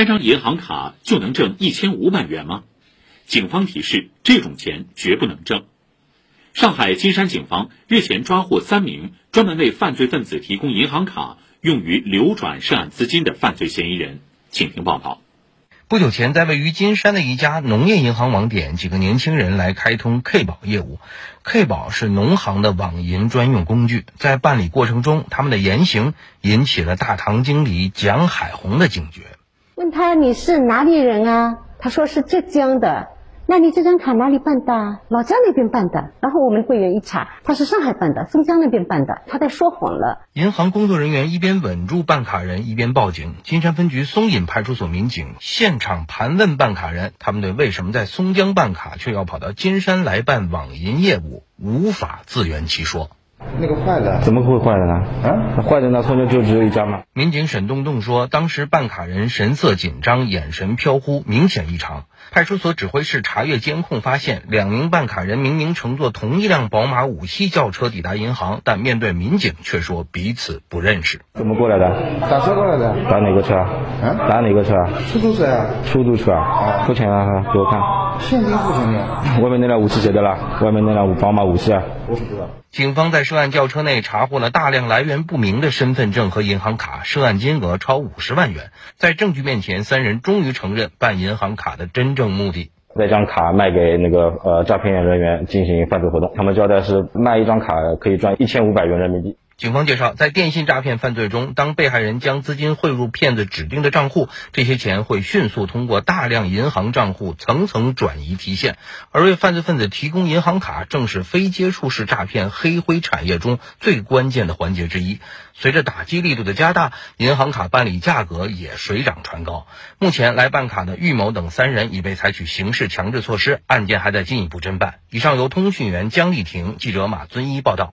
开张银行卡就能挣一千五百元吗？警方提示，这种钱绝不能挣。上海金山警方日前抓获三名专门为犯罪分子提供银行卡用于流转涉案资金的犯罪嫌疑人，请听报道。不久前，在位于金山的一家农业银行网点，几个年轻人来开通 K 保业务。K 保是农行的网银专用工具，在办理过程中，他们的言行引起了大堂经理蒋海红的警觉。问他你是哪里人啊？他说是浙江的。那你这张卡哪里办的？老家那边办的。然后我们柜员一查，他是上海办的，松江那边办的。他在说谎了。银行工作人员一边稳住办卡人，一边报警。金山分局松隐派出所民警现场盘问办卡人，他们对为什么在松江办卡，却要跑到金山来办网银业务，无法自圆其说。那个坏了，怎么会坏的呢？啊，坏的那松江就只有一家吗？民警沈栋栋说，当时办卡人神色紧张，眼神飘忽，明显异常。派出所指挥室查阅监控，发现两名办卡人明明乘坐同一辆宝马五系轿车抵达银行，但面对民警却说彼此不认识。怎么过来的？打车过来的。打哪个车？啊？打哪个车？出租车啊。出租车啊？付钱啊？给我看。现金付钱的。外面那辆五系谁的了？外面那辆宝马五系啊？我不知道。警方在涉案轿车内查获了大量来源不明的身份证和银行卡，涉案金额超五十万元。在证据面前，三人终于承认办银行卡的真正目的：那张卡卖给那个呃诈骗人员进行犯罪活动。他们交代是卖一张卡可以赚一千五百元人民币。警方介绍，在电信诈骗犯罪中，当被害人将资金汇入骗子指定的账户，这些钱会迅速通过大量银行账户层层转移提现。而为犯罪分子提供银行卡，正是非接触式诈骗黑灰产业中最关键的环节之一。随着打击力度的加大，银行卡办理价格也水涨船高。目前来办卡的郁某等三人已被采取刑事强制措施，案件还在进一步侦办。以上由通讯员姜丽婷、记者马尊一报道。